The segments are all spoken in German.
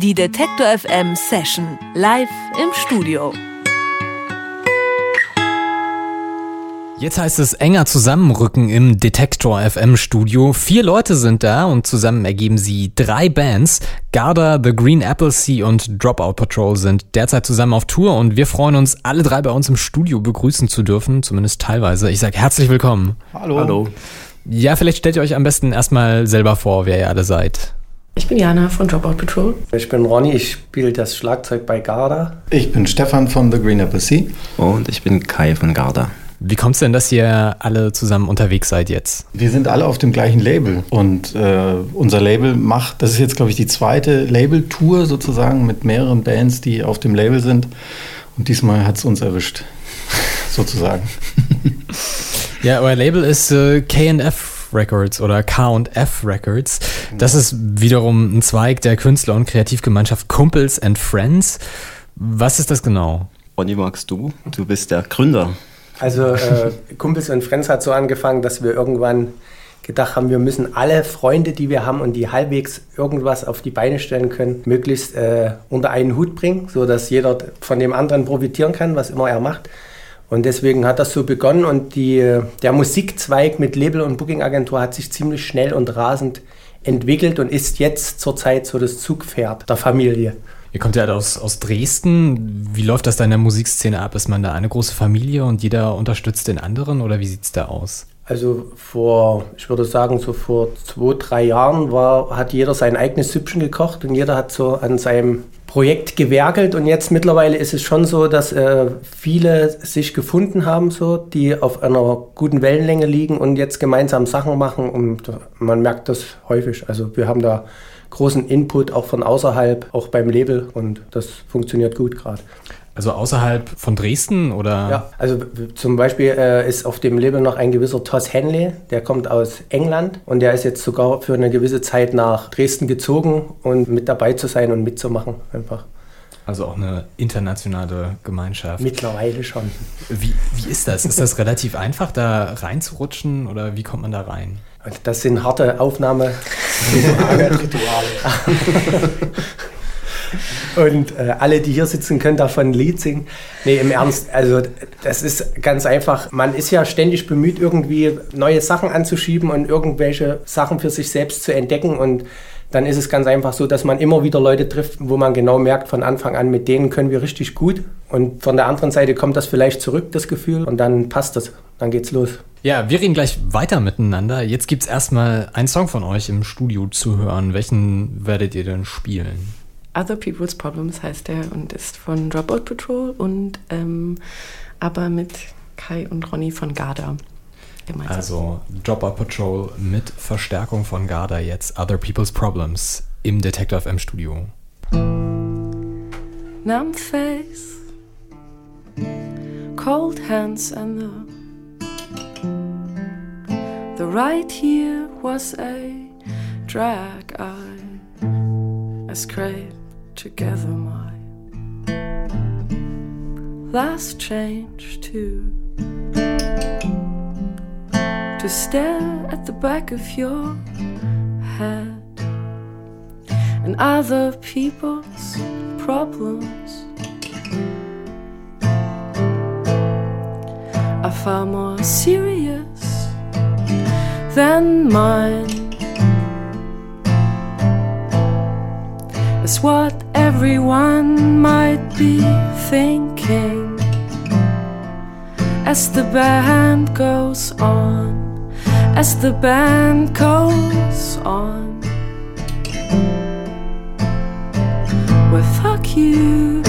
Die Detektor FM Session live im Studio. Jetzt heißt es enger zusammenrücken im Detektor FM Studio. Vier Leute sind da und zusammen ergeben sie drei Bands. Garda, The Green Apple Sea und Dropout Patrol sind derzeit zusammen auf Tour und wir freuen uns, alle drei bei uns im Studio begrüßen zu dürfen, zumindest teilweise. Ich sage herzlich willkommen. Hallo. Hallo. Ja, vielleicht stellt ihr euch am besten erstmal selber vor, wer ihr alle seid. Ich bin Jana von Dropout Patrol. Ich bin Ronny, ich spiele das Schlagzeug bei Garda. Ich bin Stefan von The Green Apple Sea. Und ich bin Kai von Garda. Wie kommt es denn, dass ihr alle zusammen unterwegs seid jetzt? Wir sind alle auf dem gleichen Label und äh, unser Label macht, das ist jetzt glaube ich die zweite Label-Tour sozusagen mit mehreren Bands, die auf dem Label sind. Und diesmal hat es uns erwischt, sozusagen. ja, euer Label ist äh, KF Records oder K&F Records. Das ist wiederum ein Zweig der Künstler- und Kreativgemeinschaft Kumpels and Friends. Was ist das genau? Ronny, magst du? Du bist der Gründer also äh, Kumpels und Friends hat so angefangen, dass wir irgendwann gedacht haben, wir müssen alle Freunde, die wir haben und die halbwegs irgendwas auf die Beine stellen können, möglichst äh, unter einen Hut bringen, sodass jeder von dem anderen profitieren kann, was immer er macht. Und deswegen hat das so begonnen und die, der Musikzweig mit Label und Bookingagentur hat sich ziemlich schnell und rasend entwickelt und ist jetzt zurzeit so das Zugpferd der Familie. Ihr kommt ja aus, aus Dresden. Wie läuft das da in der Musikszene ab? Ist man da eine große Familie und jeder unterstützt den anderen oder wie sieht es da aus? Also vor, ich würde sagen, so vor zwei, drei Jahren war, hat jeder sein eigenes Süppchen gekocht und jeder hat so an seinem Projekt gewerkelt und jetzt mittlerweile ist es schon so, dass äh, viele sich gefunden haben, so, die auf einer guten Wellenlänge liegen und jetzt gemeinsam Sachen machen und man merkt das häufig. Also wir haben da großen Input auch von außerhalb, auch beim Label und das funktioniert gut gerade. Also außerhalb von Dresden oder? Ja, also zum Beispiel äh, ist auf dem Label noch ein gewisser Toss Henley, der kommt aus England und der ist jetzt sogar für eine gewisse Zeit nach Dresden gezogen und mit dabei zu sein und mitzumachen einfach. Also auch eine internationale Gemeinschaft. Mittlerweile schon. Wie, wie ist das? Ist das relativ einfach, da reinzurutschen oder wie kommt man da rein? Das sind harte Aufnahmerituale. Und äh, alle, die hier sitzen, können davon ein Lied singen. Nee, im Ernst, also das ist ganz einfach. Man ist ja ständig bemüht, irgendwie neue Sachen anzuschieben und irgendwelche Sachen für sich selbst zu entdecken. Und dann ist es ganz einfach so, dass man immer wieder Leute trifft, wo man genau merkt, von Anfang an, mit denen können wir richtig gut. Und von der anderen Seite kommt das vielleicht zurück, das Gefühl, und dann passt das. Dann geht's los. Ja, wir reden gleich weiter miteinander. Jetzt gibt's erstmal einen Song von euch im Studio zu hören. Welchen werdet ihr denn spielen? Other People's Problems heißt der und ist von Dropout Patrol und ähm, aber mit Kai und Ronny von Garda. Gemeinsam. Also Dropout Patrol mit Verstärkung von Garda jetzt Other People's Problems im Detector FM Studio. Numb face, cold hands and the The right here was a drag I I together my last change too to stare at the back of your head and other people's problems are far more serious than mine. It's what everyone might be thinking as the band goes on as the band goes on. Well, fuck you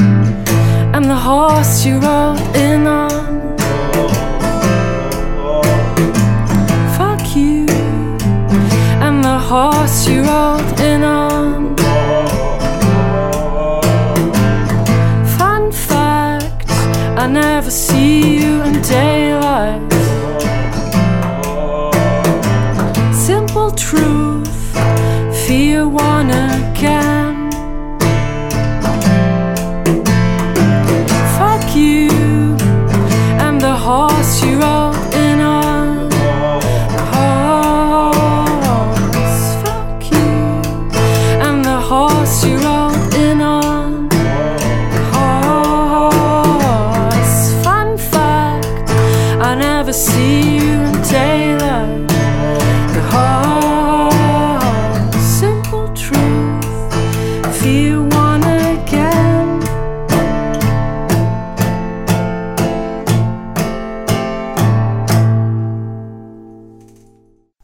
and the horse you rode in on. Fuck you and the horse you rode see you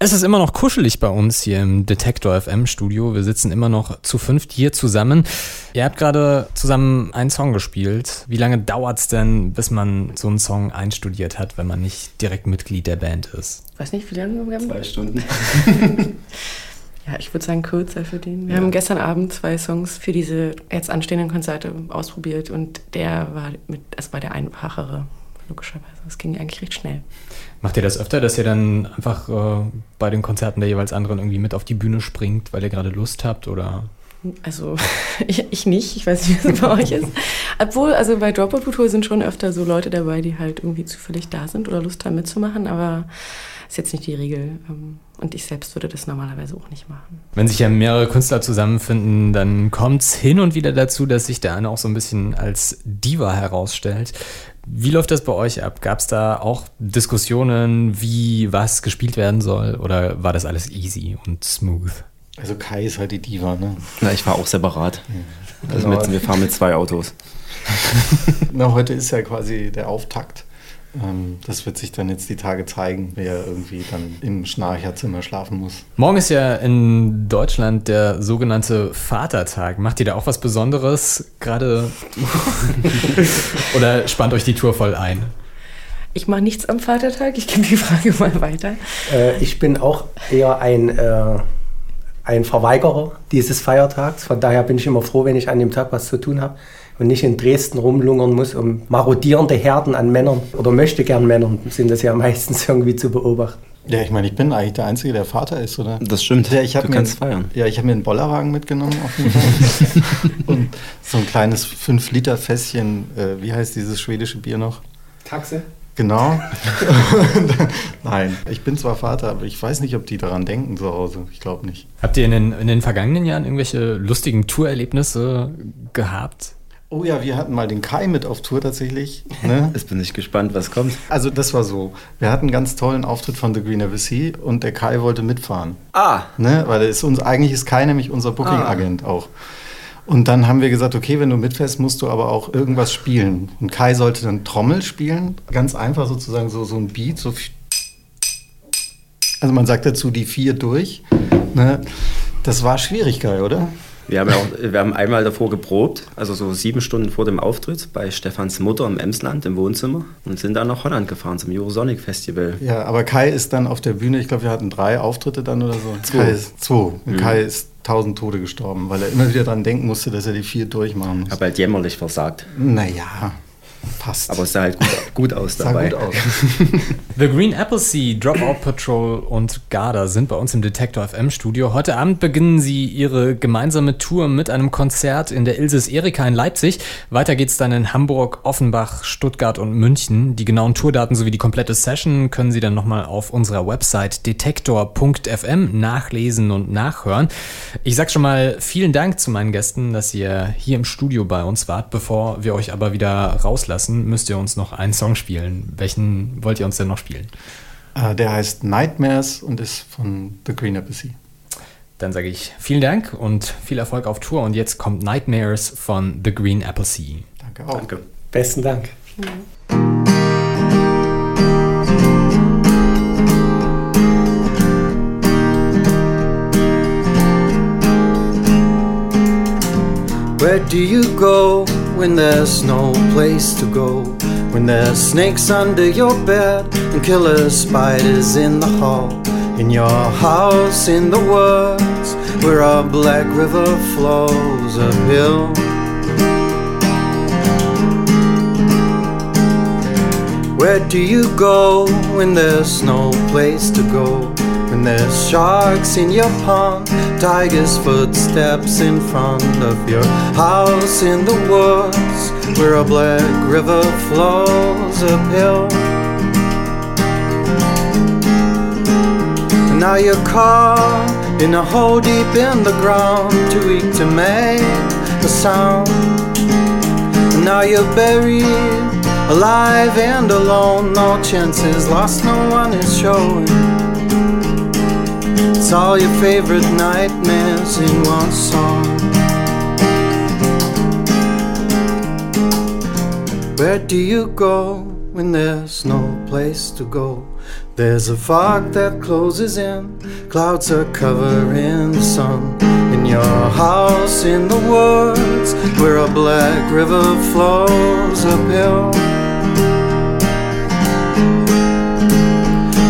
Es ist immer noch kuschelig bei uns hier im Detektor FM Studio. Wir sitzen immer noch zu fünft hier zusammen. Ihr habt gerade zusammen einen Song gespielt. Wie lange dauert es denn, bis man so einen Song einstudiert hat, wenn man nicht direkt Mitglied der Band ist? Weiß nicht, wie lange wir haben. Zwei Stunden. Ja, ich würde sagen kürzer für den. Wir haben gestern Abend zwei Songs für diese jetzt anstehenden Konzerte ausprobiert und der war mit, es war der einfachere, logischerweise. Es ging eigentlich recht schnell. Macht ihr das öfter, dass ihr dann einfach äh, bei den Konzerten der jeweils anderen irgendwie mit auf die Bühne springt, weil ihr gerade Lust habt oder? Also ich, ich nicht, ich weiß nicht, wie es bei euch ist. Obwohl, also bei Dropout Tour sind schon öfter so Leute dabei, die halt irgendwie zufällig da sind oder Lust haben mitzumachen, aber ist jetzt nicht die Regel. Ähm, Und ich selbst würde das normalerweise auch nicht machen. Wenn sich ja mehrere Künstler zusammenfinden, dann kommt es hin und wieder dazu, dass sich der eine auch so ein bisschen als Diva herausstellt. Wie läuft das bei euch ab? Gab es da auch Diskussionen, wie was gespielt werden soll? Oder war das alles easy und smooth? Also Kai ist halt die Diva, ne? Na, ich fahre auch separat. Also mit, wir fahren mit zwei Autos. Na, heute ist ja quasi der Auftakt. Ähm, Das wird sich dann jetzt die Tage zeigen, wer irgendwie dann im Schnarcherzimmer schlafen muss. Morgen ist ja in Deutschland der sogenannte Vatertag. Macht ihr da auch was Besonderes gerade? Oder spannt euch die Tour voll ein? Ich mache nichts am Vatertag, ich gebe die Frage mal weiter. Äh, ich bin auch eher ein, äh, ein Verweigerer dieses Feiertags. Von daher bin ich immer froh, wenn ich an dem Tag was zu tun habe und nicht in Dresden rumlungern muss, um marodierende Herden an Männern oder möchte gern Männern sind das ja meistens irgendwie zu beobachten. Ja, ich meine, ich bin eigentlich der Einzige, der Vater ist, oder? Das stimmt. Ja, ich hab du mir kannst einen- feiern. Ja, ich habe mir einen Bollerwagen mitgenommen auf jeden Fall. und so ein kleines 5-Liter-Fässchen, äh, wie heißt dieses schwedische Bier noch? Taxe? Genau. Nein, ich bin zwar Vater, aber ich weiß nicht, ob die daran denken zu Hause. Ich glaube nicht. Habt ihr in den, in den vergangenen Jahren irgendwelche lustigen Tourerlebnisse gehabt? Oh ja, wir hatten mal den Kai mit auf Tour tatsächlich. Ne? Jetzt bin ich gespannt, was kommt. Also das war so. Wir hatten einen ganz tollen Auftritt von The Green Sea und der Kai wollte mitfahren. Ah, Ne? Weil ist uns, eigentlich ist Kai nämlich unser Booking-Agent auch. Und dann haben wir gesagt, okay, wenn du mitfährst, musst du aber auch irgendwas spielen. Und Kai sollte dann Trommel spielen, ganz einfach sozusagen so, so ein Beat, so also man sagt dazu die vier durch. Ne? Das war schwierig, Kai, oder? Wir haben, ja auch, wir haben einmal davor geprobt, also so sieben Stunden vor dem Auftritt bei Stefans Mutter im Emsland im Wohnzimmer und sind dann nach Holland gefahren zum Eurosonic Festival. Ja, aber Kai ist dann auf der Bühne, ich glaube, wir hatten drei Auftritte dann oder so. Zwei. Kai ist, zwei. Und Kai ist tausend Tode gestorben, weil er immer wieder dran denken musste, dass er die vier durchmachen muss. Habe halt jämmerlich versagt. Naja, passt. Aber es sah halt gut, gut aus sah dabei. gut aus. The Green Appleseed, Dropout Patrol und Garda sind bei uns im Detektor FM Studio. Heute Abend beginnen sie ihre gemeinsame Tour mit einem Konzert in der Ilses Erika in Leipzig. Weiter geht's dann in Hamburg, Offenbach, Stuttgart und München. Die genauen Tourdaten sowie die komplette Session können Sie dann nochmal auf unserer Website detektor.fm nachlesen und nachhören. Ich sag schon mal vielen Dank zu meinen Gästen, dass ihr hier im Studio bei uns wart. Bevor wir euch aber wieder rauslassen, müsst ihr uns noch einen Song spielen. Welchen wollt ihr uns denn noch spielen? Äh, Der heißt Nightmares und ist von The Green Sea. Dann sage ich vielen Dank und viel Erfolg auf Tour. Und jetzt kommt Nightmares von The Green Apple Sea. Danke auch. Danke. Besten Dank. Where do you go when there's no place to go? When there's snakes under your bed and killer spiders in the hall? In your house in the woods where a black river flows uphill? Where do you go when there's no place to go? When there's sharks in your pond, tigers' footsteps in front of your house in the woods, where a black river flows uphill. And now you're caught in a hole deep in the ground, too weak to make a sound. And now you're buried alive and alone. No chances lost, no one is showing. It's all your favorite nightmares in one song. Where do you go when there's no place to go? There's a fog that closes in, clouds are covering the sun. In your house in the woods, where a black river flows uphill.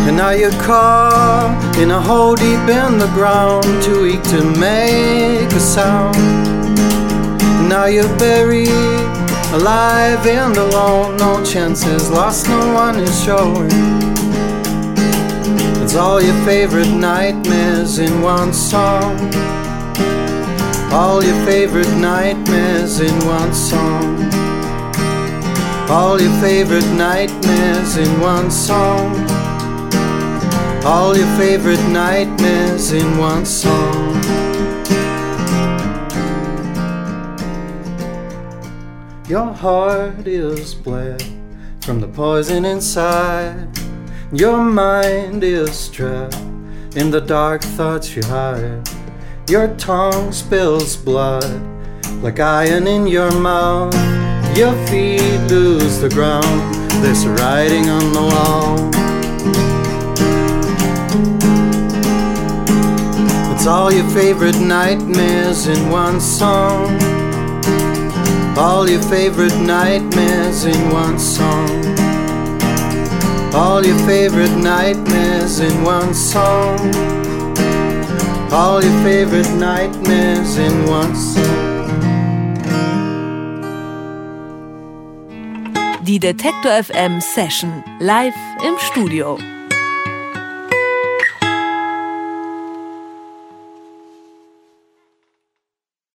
And now you're caught in a hole deep in the ground, too weak to make a sound. And now you're buried, alive and alone, no chances lost, no one is showing. It's all your favorite nightmares in one song. All your favorite nightmares in one song. All your favorite nightmares in one song. All your favorite nightmares in one song. Your heart is bled from the poison inside. Your mind is trapped in the dark thoughts you hide. Your tongue spills blood like iron in your mouth. Your feet lose the ground, there's writing on the wall. It's all your favorite nightmares in one song. All your favorite nightmares in one song. All your favorite nightmares in one song. All your favorite nightmares in one song. Die Detektor FM Session live im Studio.